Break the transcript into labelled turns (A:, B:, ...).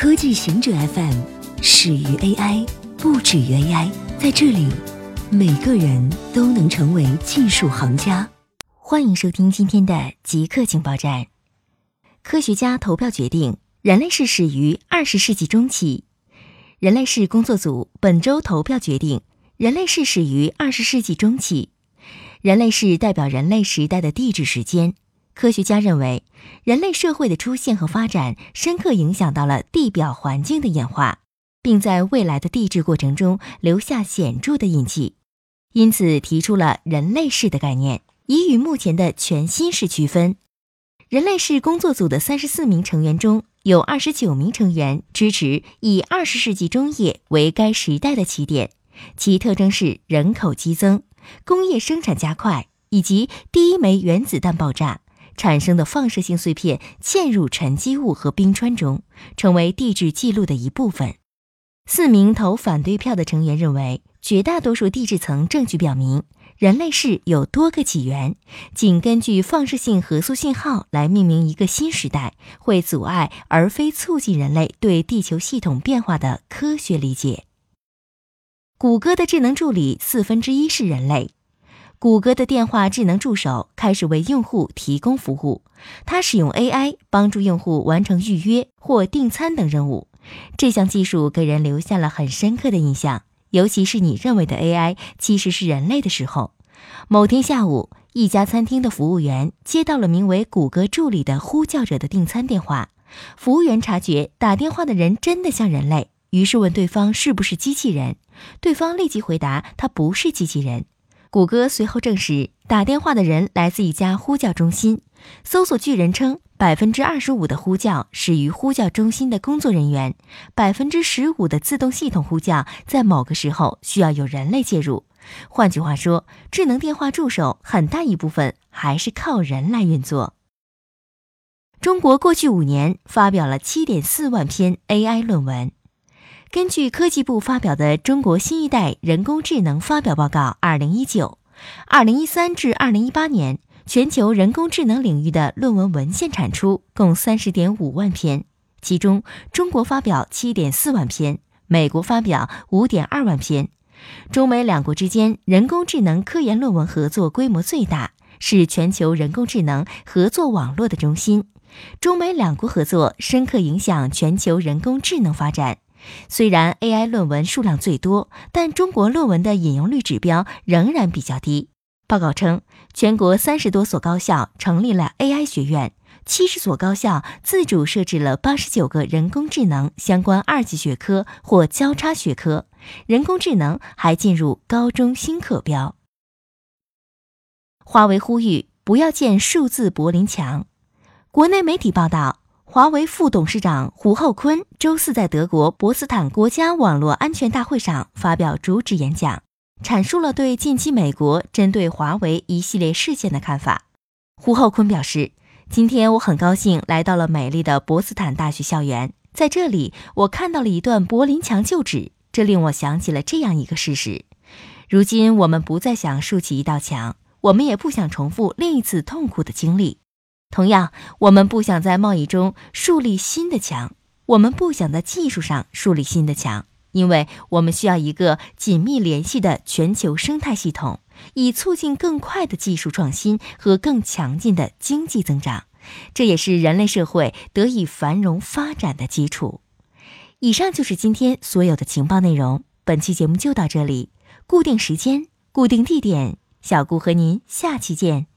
A: 科技行者 FM 始于 AI，不止于 AI。在这里，每个人都能成为技术行家。
B: 欢迎收听今天的极客情报站。科学家投票决定，人类是始于二十世纪中期。人类是工作组本周投票决定，人类是始于二十世纪中期。人类是代表人类时代的地质时间。科学家认为，人类社会的出现和发展深刻影响到了地表环境的演化，并在未来的地质过程中留下显著的印记，因此提出了人类世的概念，以与目前的全新世区分。人类世工作组的三十四名成员中有二十九名成员支持以二十世纪中叶为该时代的起点，其特征是人口激增、工业生产加快以及第一枚原子弹爆炸。产生的放射性碎片嵌入沉积物和冰川中，成为地质记录的一部分。四名投反对票的成员认为，绝大多数地质层证据表明，人类世有多个起源。仅根据放射性核素信号来命名一个新时代，会阻碍而非促进人类对地球系统变化的科学理解。谷歌的智能助理四分之一是人类。谷歌的电话智能助手开始为用户提供服务，它使用 AI 帮助用户完成预约或订餐等任务。这项技术给人留下了很深刻的印象，尤其是你认为的 AI 其实是人类的时候。某天下午，一家餐厅的服务员接到了名为谷歌助理的呼叫者的订餐电话。服务员察觉打电话的人真的像人类，于是问对方是不是机器人。对方立即回答他不是机器人。谷歌随后证实，打电话的人来自一家呼叫中心。搜索巨人称，百分之二十五的呼叫始于呼叫中心的工作人员，百分之十五的自动系统呼叫在某个时候需要有人类介入。换句话说，智能电话助手很大一部分还是靠人来运作。中国过去五年发表了七点四万篇 AI 论文。根据科技部发表的《中国新一代人工智能发表报告（二零一九）》，二零一三至二零一八年，全球人工智能领域的论文文献产出共三十点五万篇，其中中国发表七点四万篇，美国发表五点二万篇。中美两国之间人工智能科研论文合作规模最大，是全球人工智能合作网络的中心。中美两国合作深刻影响全球人工智能发展。虽然 AI 论文数量最多，但中国论文的引用率指标仍然比较低。报告称，全国三十多所高校成立了 AI 学院，七十所高校自主设置了八十九个人工智能相关二级学科或交叉学科，人工智能还进入高中新课标。华为呼吁不要建数字柏林墙。国内媒体报道。华为副董事长胡厚昆周四在德国博斯坦国家网络安全大会上发表主旨演讲，阐述了对近期美国针对华为一系列事件的看法。胡厚昆表示：“今天我很高兴来到了美丽的博斯坦大学校园，在这里我看到了一段柏林墙旧址，这令我想起了这样一个事实：如今我们不再想竖起一道墙，我们也不想重复另一次痛苦的经历。”同样，我们不想在贸易中树立新的墙，我们不想在技术上树立新的墙，因为我们需要一个紧密联系的全球生态系统，以促进更快的技术创新和更强劲的经济增长。这也是人类社会得以繁荣发展的基础。以上就是今天所有的情报内容。本期节目就到这里，固定时间，固定地点，小顾和您下期见。